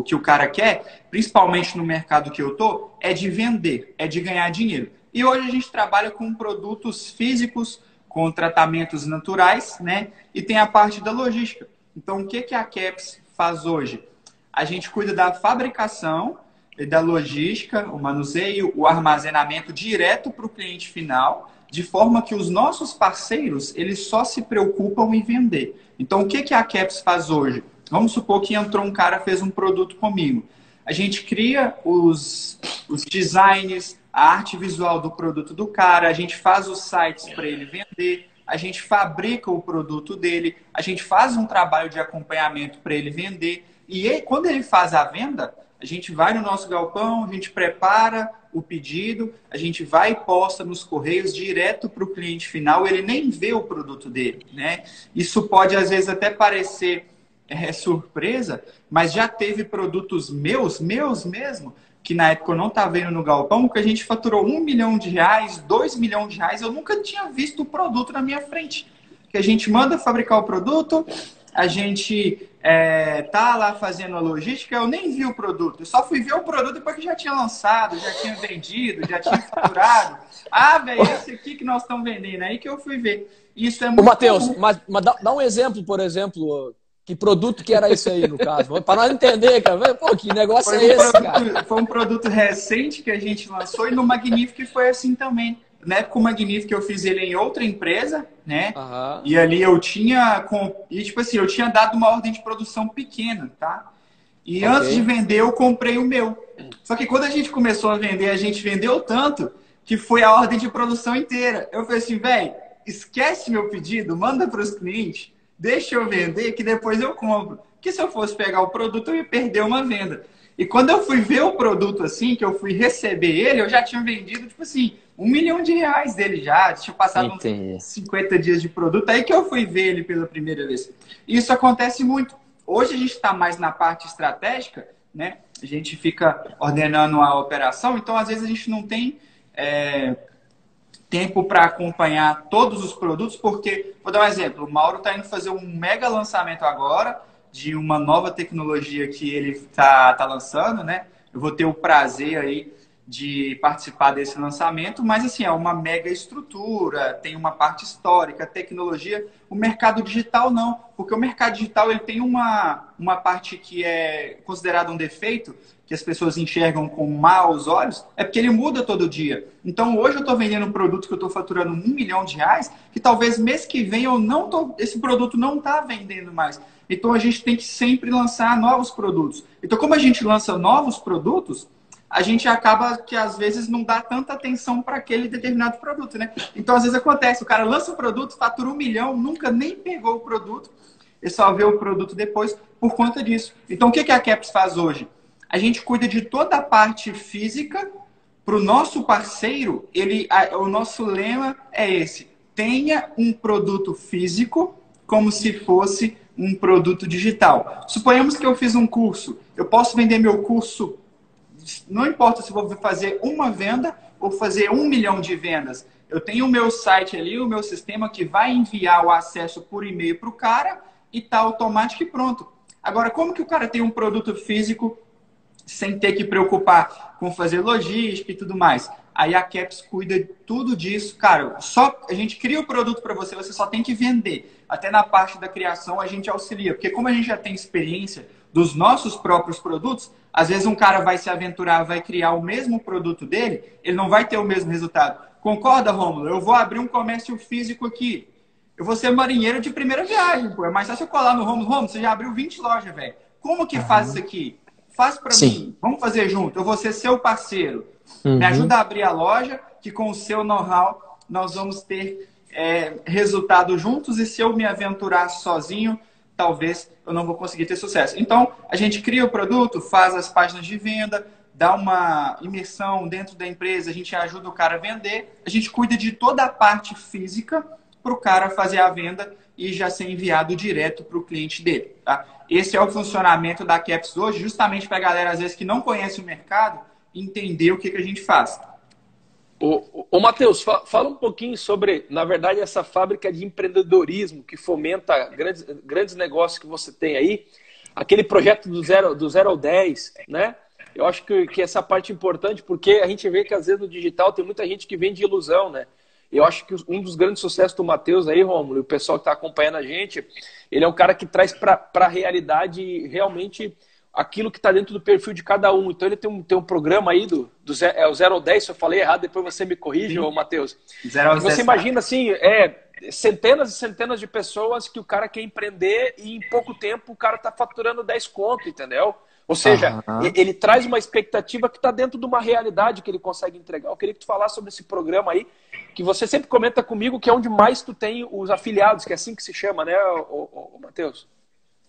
que o cara quer, principalmente no mercado que eu tô, é de vender, é de ganhar dinheiro. E hoje a gente trabalha com produtos físicos, com tratamentos naturais, né? E tem a parte da logística. Então, o que, que a CAPS faz hoje? A gente cuida da fabricação da logística, o manuseio, o armazenamento direto para o cliente final, de forma que os nossos parceiros, eles só se preocupam em vender. Então, o que, que a CAPS faz hoje? Vamos supor que entrou um cara fez um produto comigo. A gente cria os, os designs, a arte visual do produto do cara, a gente faz os sites para ele vender, a gente fabrica o produto dele, a gente faz um trabalho de acompanhamento para ele vender. E ele, quando ele faz a venda, a gente vai no nosso galpão, a gente prepara o pedido, a gente vai e posta nos correios direto para o cliente final, ele nem vê o produto dele, né? Isso pode às vezes até parecer é, surpresa, mas já teve produtos meus, meus mesmo, que na época eu não estava vendo no galpão, que a gente faturou um milhão de reais, dois milhões de reais. Eu nunca tinha visto o produto na minha frente. Que a gente manda fabricar o produto, a gente é, tá lá fazendo a logística, eu nem vi o produto. Eu só fui ver o produto depois que já tinha lançado, já tinha vendido, já tinha faturado. Ah, velho, esse aqui que nós estamos vendendo. Aí que eu fui ver. Isso é muito. Ô, Matheus, mas, mas dá, dá um exemplo, por exemplo, que produto que era isso aí, no caso? Para nós entender, cara. Pô, que negócio foi é um esse, produto? Foi um produto recente que a gente lançou e no Magnífico foi assim também. Na época, o Magnífico eu fiz ele em outra empresa, né? Uhum. E ali eu tinha... E, tipo assim, eu tinha dado uma ordem de produção pequena, tá? E okay. antes de vender, eu comprei o meu. Só que quando a gente começou a vender, a gente vendeu tanto que foi a ordem de produção inteira. Eu falei assim, velho, esquece meu pedido, manda para os clientes deixa eu vender que depois eu compro. Que se eu fosse pegar o produto, eu ia perder uma venda. E quando eu fui ver o produto assim, que eu fui receber ele, eu já tinha vendido, tipo assim, um milhão de reais dele já. Tinha passado uns 50 dias de produto. Aí que eu fui ver ele pela primeira vez. Isso acontece muito. Hoje a gente está mais na parte estratégica, né? A gente fica ordenando a operação, então às vezes a gente não tem é, tempo para acompanhar todos os produtos, porque, vou dar um exemplo, o Mauro está indo fazer um mega lançamento agora de uma nova tecnologia que ele está tá lançando, né? Eu vou ter o prazer aí de participar desse lançamento, mas assim, é uma mega estrutura, tem uma parte histórica, tecnologia. O mercado digital não, porque o mercado digital ele tem uma, uma parte que é considerada um defeito, que as pessoas enxergam com maus olhos, é porque ele muda todo dia. Então hoje eu estou vendendo um produto que eu estou faturando um milhão de reais, que talvez mês que vem eu não tô, esse produto não está vendendo mais. Então a gente tem que sempre lançar novos produtos. Então, como a gente lança novos produtos, a gente acaba que às vezes não dá tanta atenção para aquele determinado produto, né? Então, às vezes acontece, o cara lança o produto, fatura um milhão, nunca nem pegou o produto, e só vê o produto depois por conta disso. Então, o que a Caps faz hoje? A gente cuida de toda a parte física para o nosso parceiro. Ele, a, o nosso lema é esse: tenha um produto físico como se fosse um produto digital. Suponhamos que eu fiz um curso, eu posso vender meu curso não importa se vou fazer uma venda ou fazer um milhão de vendas. Eu tenho o meu site ali, o meu sistema que vai enviar o acesso por e-mail para o cara e tá automático e pronto. Agora, como que o cara tem um produto físico sem ter que preocupar com fazer logística e tudo mais? Aí a Caps cuida de tudo disso. Cara, só a gente cria o produto para você, você só tem que vender. Até na parte da criação a gente auxilia, porque como a gente já tem experiência dos nossos próprios produtos, às vezes um cara vai se aventurar, vai criar o mesmo produto dele, ele não vai ter o mesmo resultado. Concorda, Rômulo? Eu vou abrir um comércio físico aqui. Eu vou ser marinheiro de primeira viagem, pô. É mais fácil eu colar no Rômulo. Rômulo, você já abriu 20 lojas, velho. Como que uhum. faz isso aqui? Faz para mim. Vamos fazer junto. Eu vou ser seu parceiro. Uhum. Me ajuda a abrir a loja, que com o seu know-how nós vamos ter é, resultado juntos. E se eu me aventurar sozinho, talvez eu não vou conseguir ter sucesso. Então, a gente cria o produto, faz as páginas de venda, dá uma imersão dentro da empresa, a gente ajuda o cara a vender, a gente cuida de toda a parte física para o cara fazer a venda e já ser enviado direto para o cliente dele. Tá? Esse é o funcionamento da Caps hoje, justamente para a galera, às vezes, que não conhece o mercado, entender o que, que a gente faz. Ô, ô Matheus, fala um pouquinho sobre, na verdade, essa fábrica de empreendedorismo que fomenta grandes, grandes negócios que você tem aí. Aquele projeto do zero, do zero ao 10, né? Eu acho que, que essa parte é importante, porque a gente vê que às vezes no digital tem muita gente que vende ilusão, né? Eu acho que um dos grandes sucessos do Matheus aí, Romulo, e o pessoal que está acompanhando a gente, ele é um cara que traz para a realidade realmente aquilo que está dentro do perfil de cada um. Então ele tem um, tem um programa aí do, do zero, é o 0 ao 10, se eu falei errado, depois você me corrige, ô Matheus. Você imagina assim, é, centenas e centenas de pessoas que o cara quer empreender e em pouco tempo o cara está faturando 10 conto, entendeu? Ou seja, uhum. ele traz uma expectativa que está dentro de uma realidade que ele consegue entregar. Eu queria que tu falasse sobre esse programa aí, que você sempre comenta comigo que é onde mais tu tem os afiliados, que é assim que se chama, né, o, Matheus?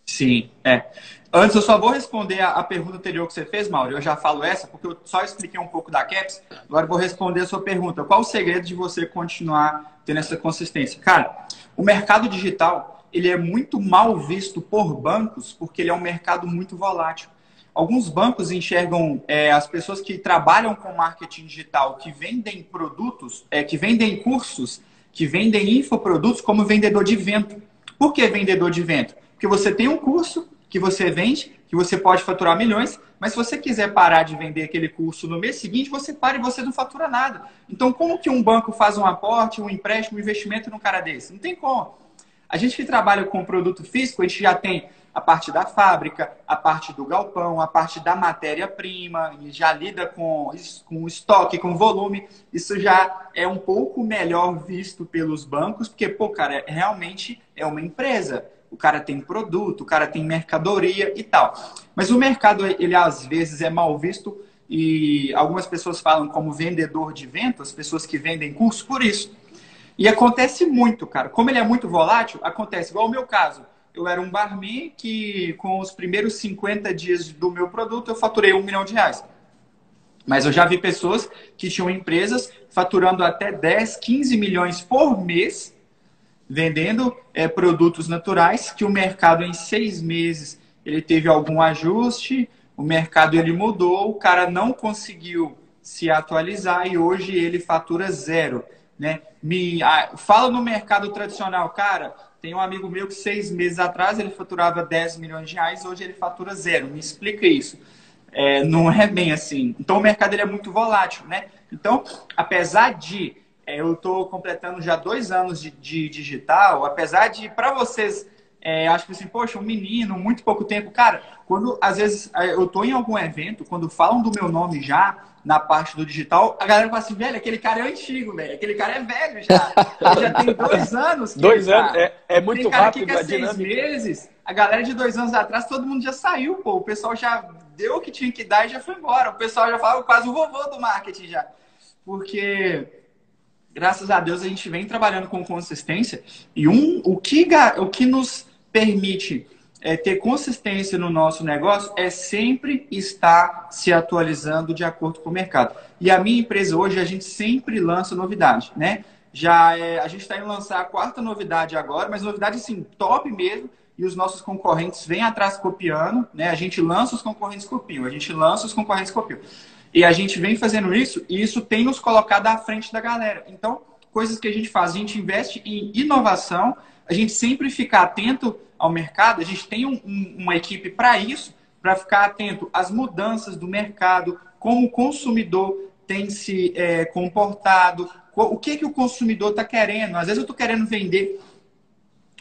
Sim, é. Antes, eu só vou responder a, a, pergunta anterior que você fez, Mauro. Eu já falo essa, porque eu só expliquei um pouco da CAPS. Agora vou responder a sua pergunta. Qual o segredo de você continuar tendo essa consistência? Cara, o mercado digital, ele é muito mal visto por bancos, porque ele é um mercado muito volátil. Alguns bancos enxergam é, as pessoas que trabalham com marketing digital, que vendem produtos, é, que vendem cursos, que vendem infoprodutos como vendedor de vento. Por que vendedor de vento? Porque você tem um curso que você vende, que você pode faturar milhões, mas se você quiser parar de vender aquele curso no mês seguinte, você para e você não fatura nada. Então, como que um banco faz um aporte, um empréstimo, um investimento num cara desse? Não tem como. A gente que trabalha com produto físico, a gente já tem a parte da fábrica, a parte do galpão, a parte da matéria-prima, já lida com, com estoque, com volume. Isso já é um pouco melhor visto pelos bancos, porque, pô, cara, realmente é uma empresa o cara tem produto, o cara tem mercadoria e tal. Mas o mercado, ele às vezes é mal visto e algumas pessoas falam como vendedor de ventas, pessoas que vendem curso por isso. E acontece muito, cara. Como ele é muito volátil, acontece igual o meu caso. Eu era um barman que, com os primeiros 50 dias do meu produto, eu faturei um milhão de reais. Mas eu já vi pessoas que tinham empresas faturando até 10, 15 milhões por mês vendendo é, produtos naturais que o mercado em seis meses ele teve algum ajuste, o mercado ele mudou, o cara não conseguiu se atualizar e hoje ele fatura zero, né? Me ah, fala no mercado tradicional, cara. Tem um amigo meu que seis meses atrás ele faturava 10 milhões de reais, hoje ele fatura zero. Me explica isso. é, não é bem assim. Então o mercado ele é muito volátil, né? Então, apesar de eu estou completando já dois anos de, de digital, apesar de para vocês é, acho que assim, poxa, um menino, muito pouco tempo. Cara, quando às vezes eu tô em algum evento, quando falam do meu nome já na parte do digital, a galera fala assim, velho, aquele cara é antigo, velho, aquele cara é velho já. Ele já tem dois anos. dois anos, é, é, muito tem cara rápido. Que é seis meses, a galera de dois anos atrás, todo mundo já saiu, pô. O pessoal já deu o que tinha que dar e já foi embora. O pessoal já fala quase o vovô do marketing já. Porque graças a Deus a gente vem trabalhando com consistência e um o que o que nos permite é, ter consistência no nosso negócio é sempre estar se atualizando de acordo com o mercado. E a minha empresa hoje, a gente sempre lança novidade, né? Já é, a gente está em lançar a quarta novidade agora, mas novidade assim, top mesmo, e os nossos concorrentes vêm atrás copiando, né? A gente lança, os concorrentes copiam, a gente lança, os concorrentes copiam. E a gente vem fazendo isso, e isso tem nos colocado à frente da galera. Então, coisas que a gente faz, a gente investe em inovação, a gente sempre ficar atento ao mercado, a gente tem um, um, uma equipe para isso, para ficar atento às mudanças do mercado, como o consumidor tem se é, comportado, o que, que o consumidor está querendo. Às vezes eu estou querendo vender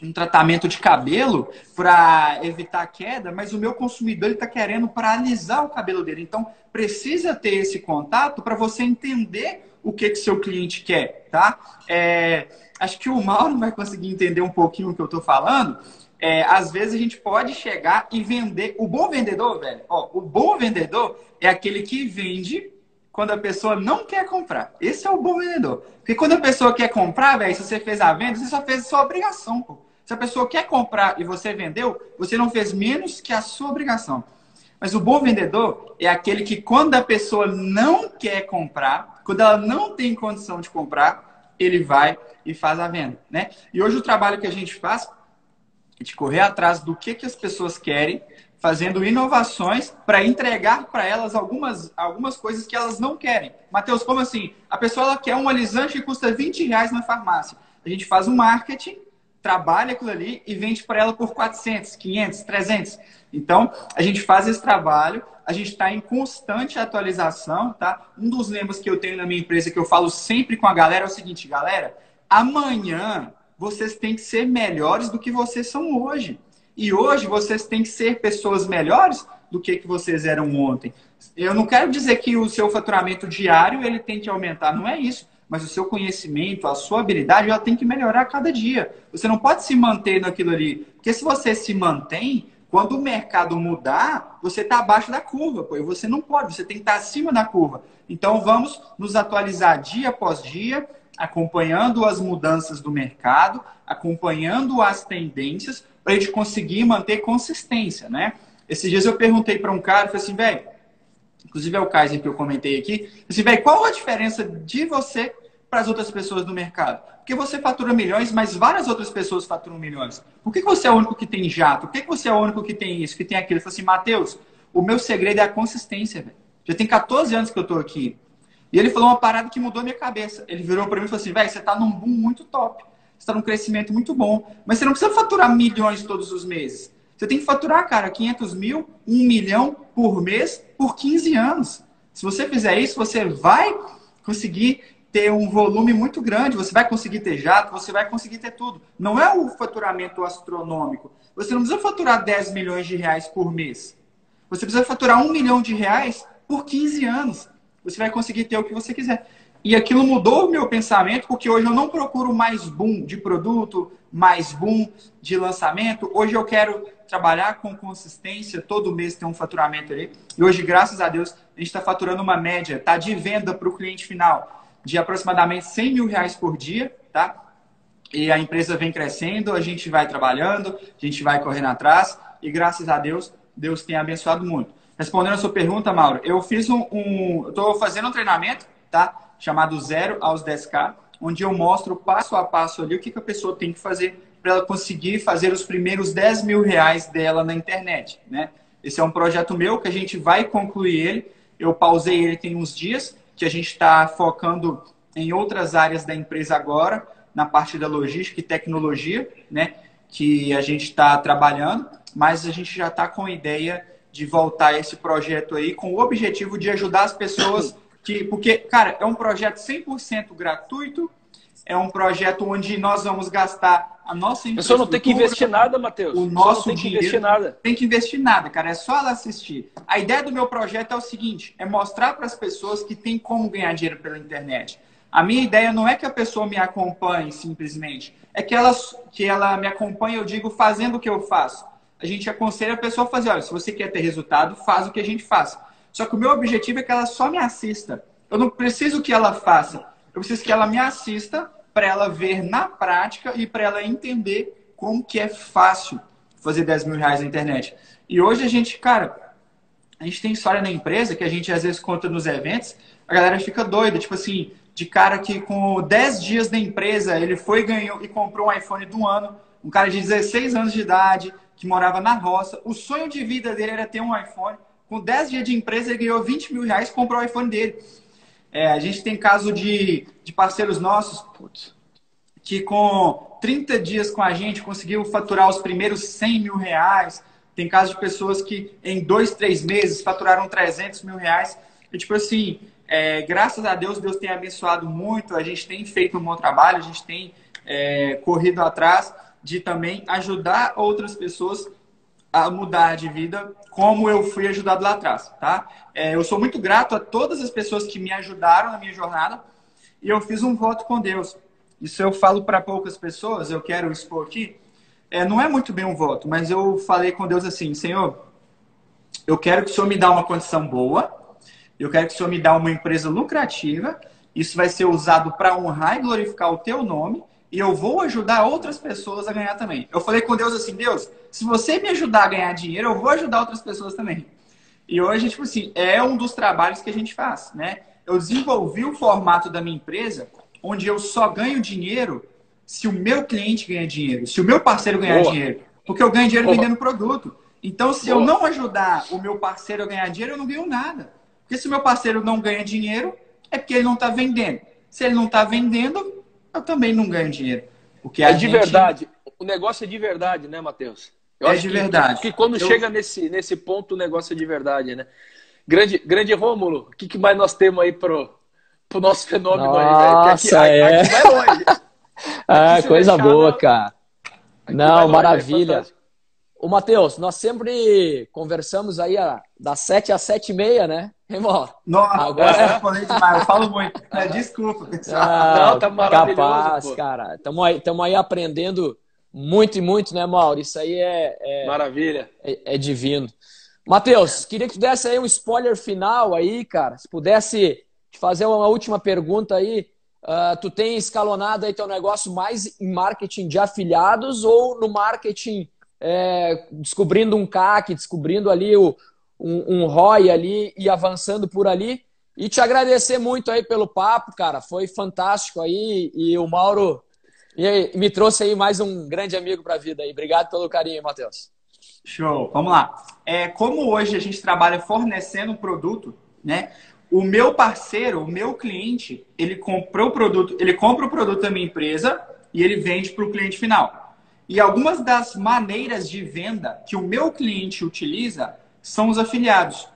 um tratamento de cabelo para evitar queda, mas o meu consumidor está querendo para alisar o cabelo dele. Então, precisa ter esse contato para você entender o que, que seu cliente quer, tá? É, acho que o Mauro vai conseguir entender um pouquinho o que eu estou falando. É, às vezes a gente pode chegar e vender. O bom vendedor, velho, ó, o bom vendedor é aquele que vende quando a pessoa não quer comprar. Esse é o bom vendedor. Porque quando a pessoa quer comprar, velho, se você fez a venda, você só fez a sua obrigação, pô. Se a pessoa quer comprar e você vendeu, você não fez menos que a sua obrigação. Mas o bom vendedor é aquele que, quando a pessoa não quer comprar, quando ela não tem condição de comprar, ele vai e faz a venda, né? E hoje o trabalho que a gente faz é de correr atrás do que, que as pessoas querem, fazendo inovações para entregar para elas algumas, algumas coisas que elas não querem. Matheus, como assim? A pessoa ela quer um alisante que custa 20 reais na farmácia. A gente faz um marketing, trabalha aquilo ali e vende para ela por 400, 500, 300. Então, a gente faz esse trabalho, a gente está em constante atualização, tá? Um dos lemas que eu tenho na minha empresa, que eu falo sempre com a galera, é o seguinte, galera, amanhã vocês têm que ser melhores do que vocês são hoje. E hoje vocês têm que ser pessoas melhores do que, que vocês eram ontem. Eu não quero dizer que o seu faturamento diário ele tem que aumentar, não é isso. Mas o seu conhecimento, a sua habilidade, ela tem que melhorar a cada dia. Você não pode se manter naquilo ali. Porque se você se mantém, quando o mercado mudar, você está abaixo da curva, pô, e você não pode, você tem que estar tá acima da curva. Então vamos nos atualizar dia após dia, acompanhando as mudanças do mercado, acompanhando as tendências, para a gente conseguir manter consistência, né? Esses dias eu perguntei para um cara, falei assim, velho, inclusive é o Kaiser que eu comentei aqui, assim, velho, qual a diferença de você para as outras pessoas do mercado? Porque você fatura milhões, mas várias outras pessoas faturam milhões. Por que você é o único que tem jato? Por que você é o único que tem isso, que tem aquilo? Eu falei assim, Matheus, o meu segredo é a consistência, velho. Já tem 14 anos que eu estou aqui. E ele falou uma parada que mudou minha cabeça. Ele virou para mim e falou assim, velho, você está num boom muito top. Você está num crescimento muito bom. Mas você não precisa faturar milhões todos os meses. Você tem que faturar, cara, 500 mil, 1 milhão por mês por 15 anos. Se você fizer isso, você vai conseguir ter um volume muito grande, você vai conseguir ter jato, você vai conseguir ter tudo. Não é o faturamento astronômico. Você não precisa faturar 10 milhões de reais por mês. Você precisa faturar 1 milhão de reais por 15 anos. Você vai conseguir ter o que você quiser. E aquilo mudou o meu pensamento, porque hoje eu não procuro mais boom de produto, mais boom de lançamento. Hoje eu quero trabalhar com consistência, todo mês tem um faturamento ali. E hoje, graças a Deus, a gente está faturando uma média, tá de venda para o cliente final de aproximadamente 100 mil reais por dia, tá? E a empresa vem crescendo, a gente vai trabalhando, a gente vai correndo atrás e graças a Deus, Deus tem abençoado muito. Respondendo a sua pergunta, Mauro, eu fiz um, um estou fazendo um treinamento, tá? Chamado Zero aos 10K, onde eu mostro passo a passo ali o que, que a pessoa tem que fazer para ela conseguir fazer os primeiros 10 mil reais dela na internet, né? Esse é um projeto meu que a gente vai concluir ele. Eu pausei ele tem uns dias, que a gente está focando em outras áreas da empresa agora, na parte da logística e tecnologia, né? Que a gente está trabalhando, mas a gente já está com a ideia de voltar esse projeto aí com o objetivo de ajudar as pessoas que, porque, cara, é um projeto 100% gratuito, é um projeto onde nós vamos gastar a nossa infraestrutura. A pessoa não tem que investir nada, Matheus. O nosso tem dinheiro. Que investir nada. Tem que investir nada, cara. É só ela assistir. A ideia do meu projeto é o seguinte: é mostrar para as pessoas que tem como ganhar dinheiro pela internet. A minha ideia não é que a pessoa me acompanhe simplesmente, é que ela, que ela me acompanhe, eu digo, fazendo o que eu faço. A gente aconselha a pessoa a fazer, olha, se você quer ter resultado, faz o que a gente faz. Só que o meu objetivo é que ela só me assista. Eu não preciso que ela faça. Eu preciso que ela me assista para ela ver na prática e para ela entender como que é fácil fazer 10 mil reais na internet. E hoje a gente, cara, a gente tem história na empresa que a gente às vezes conta nos eventos, a galera fica doida, tipo assim, de cara que com 10 dias da empresa ele foi ganhou e comprou um iPhone do ano, um cara de 16 anos de idade, que morava na roça, o sonho de vida dele era ter um iPhone, com 10 dias de empresa ele ganhou 20 mil reais e comprou o iPhone dele. É, a gente tem caso de, de parceiros nossos putz, que com 30 dias com a gente conseguiu faturar os primeiros 100 mil reais. Tem caso de pessoas que em dois, três meses faturaram 300 mil reais. E, tipo assim, é, graças a Deus, Deus tem abençoado muito. A gente tem feito um bom trabalho, a gente tem é, corrido atrás de também ajudar outras pessoas a mudar de vida como eu fui ajudado lá atrás, tá? É, eu sou muito grato a todas as pessoas que me ajudaram na minha jornada e eu fiz um voto com Deus. Isso eu falo para poucas pessoas, eu quero expor aqui. É, não é muito bem um voto, mas eu falei com Deus assim, Senhor, eu quero que o Senhor me dê uma condição boa, eu quero que o Senhor me dê uma empresa lucrativa, isso vai ser usado para honrar e glorificar o teu nome, e eu vou ajudar outras pessoas a ganhar também. Eu falei com Deus assim, Deus, se você me ajudar a ganhar dinheiro, eu vou ajudar outras pessoas também. E hoje, tipo assim, é um dos trabalhos que a gente faz, né? Eu desenvolvi o formato da minha empresa onde eu só ganho dinheiro se o meu cliente ganha dinheiro, se o meu parceiro ganhar Boa. dinheiro. Porque eu ganho dinheiro Boa. vendendo produto. Então, se Boa. eu não ajudar o meu parceiro a ganhar dinheiro, eu não ganho nada. Porque se o meu parceiro não ganha dinheiro, é porque ele não está vendendo. Se ele não está vendendo, eu também não ganho dinheiro. Porque é de gente... verdade. O negócio é de verdade, né, Matheus? Eu é de que, verdade. Que quando eu... chega nesse, nesse ponto, o negócio é de verdade, né? Grande, grande Rômulo, o que, que mais nós temos aí pro, pro nosso fenômeno Nossa, aí, velho? Aqui, é. aqui ah, coisa deixar, boa, não. cara. Aqui não, longe, maravilha. O Matheus, nós sempre conversamos aí a, das 7 às 7 e meia, né? Irmão, Nossa, agora eu falei demais, eu falo muito. Desculpa, pessoal. Ah, não, tá maravilhoso. Capaz, pô. cara. Estamos aí, aí aprendendo muito e muito, né, Mauro? Isso aí é. é Maravilha. É, é divino. Matheus, queria que tu desse aí um spoiler final aí, cara. Se pudesse te fazer uma última pergunta aí. Uh, tu tem escalonado aí teu negócio mais em marketing de afiliados ou no marketing é, descobrindo um CAC, descobrindo ali o, um, um ROI ali e avançando por ali? E te agradecer muito aí pelo papo, cara. Foi fantástico aí. E o Mauro e me trouxe aí mais um grande amigo para a vida aí. Obrigado pelo carinho, Matheus. Show. Vamos lá. É, como hoje a gente trabalha fornecendo um produto, né? O meu parceiro, o meu cliente, ele comprou o produto, ele compra o produto da minha empresa e ele vende para o cliente final. E algumas das maneiras de venda que o meu cliente utiliza são os afiliados.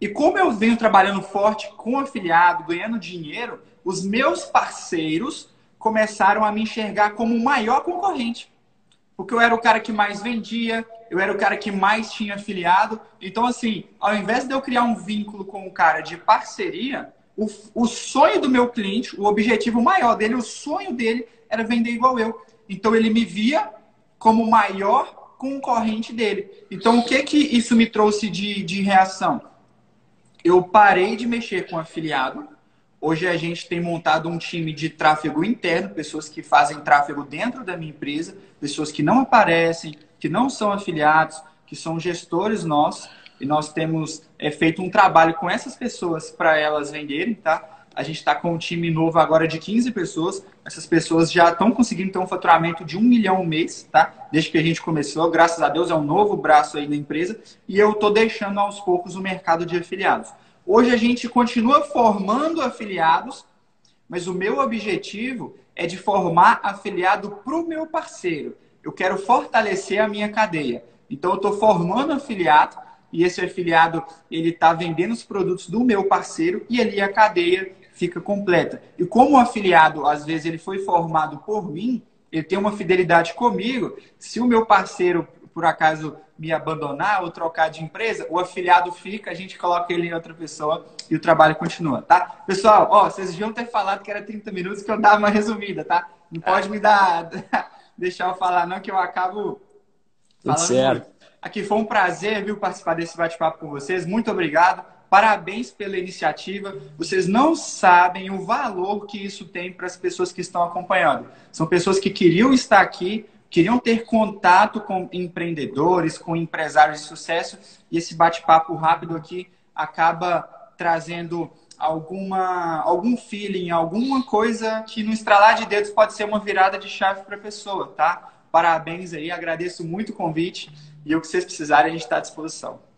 E como eu venho trabalhando forte com afiliado, ganhando dinheiro, os meus parceiros começaram a me enxergar como o maior concorrente. Porque eu era o cara que mais vendia, eu era o cara que mais tinha afiliado. Então, assim, ao invés de eu criar um vínculo com o cara de parceria, o, o sonho do meu cliente, o objetivo maior dele, o sonho dele era vender igual eu. Então, ele me via como o maior concorrente dele. Então, o que que isso me trouxe de, de reação? Eu parei de mexer com afiliado. Hoje a gente tem montado um time de tráfego interno, pessoas que fazem tráfego dentro da minha empresa, pessoas que não aparecem, que não são afiliados, que são gestores nossos, e nós temos é, feito um trabalho com essas pessoas para elas venderem, tá? A gente está com um time novo agora de 15 pessoas. Essas pessoas já estão conseguindo ter um faturamento de um milhão ao mês, tá? Desde que a gente começou, graças a Deus, é um novo braço aí na empresa. E eu estou deixando aos poucos o mercado de afiliados. Hoje a gente continua formando afiliados, mas o meu objetivo é de formar afiliado para o meu parceiro eu quero fortalecer a minha cadeia. Então, eu estou formando afiliado e esse afiliado ele está vendendo os produtos do meu parceiro e ali a cadeia fica completa. E como o afiliado, às vezes, ele foi formado por mim, ele tem uma fidelidade comigo, se o meu parceiro, por acaso, me abandonar ou trocar de empresa, o afiliado fica, a gente coloca ele em outra pessoa e o trabalho continua, tá? Pessoal, ó, vocês deviam ter falado que era 30 minutos que eu dava uma resumida, tá? Não pode me dar, deixar eu falar não, que eu acabo falando certo. Muito. Aqui foi um prazer, viu, participar desse bate-papo com vocês. Muito obrigado. Parabéns pela iniciativa. Vocês não sabem o valor que isso tem para as pessoas que estão acompanhando. São pessoas que queriam estar aqui, queriam ter contato com empreendedores, com empresários de sucesso, e esse bate-papo rápido aqui acaba trazendo alguma, algum feeling, alguma coisa que no estralar de dedos pode ser uma virada de chave para a pessoa, tá? Parabéns aí, agradeço muito o convite e o que vocês precisarem a gente está à disposição.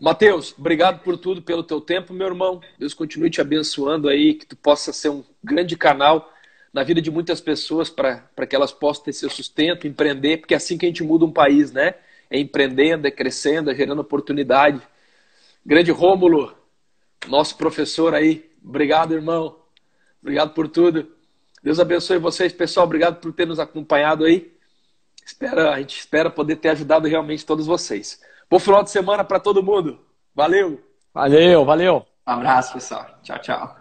Mateus, obrigado por tudo, pelo teu tempo, meu irmão. Deus continue te abençoando aí, que tu possa ser um grande canal na vida de muitas pessoas para que elas possam ter seu sustento, empreender, porque é assim que a gente muda um país, né? É empreendendo, é crescendo, é gerando oportunidade. Grande Rômulo, nosso professor aí. Obrigado, irmão. Obrigado por tudo. Deus abençoe vocês, pessoal. Obrigado por ter nos acompanhado aí. Espera, a gente espera poder ter ajudado realmente todos vocês. Bom final de semana para todo mundo. Valeu. Valeu, valeu. Um abraço, pessoal. Tchau, tchau.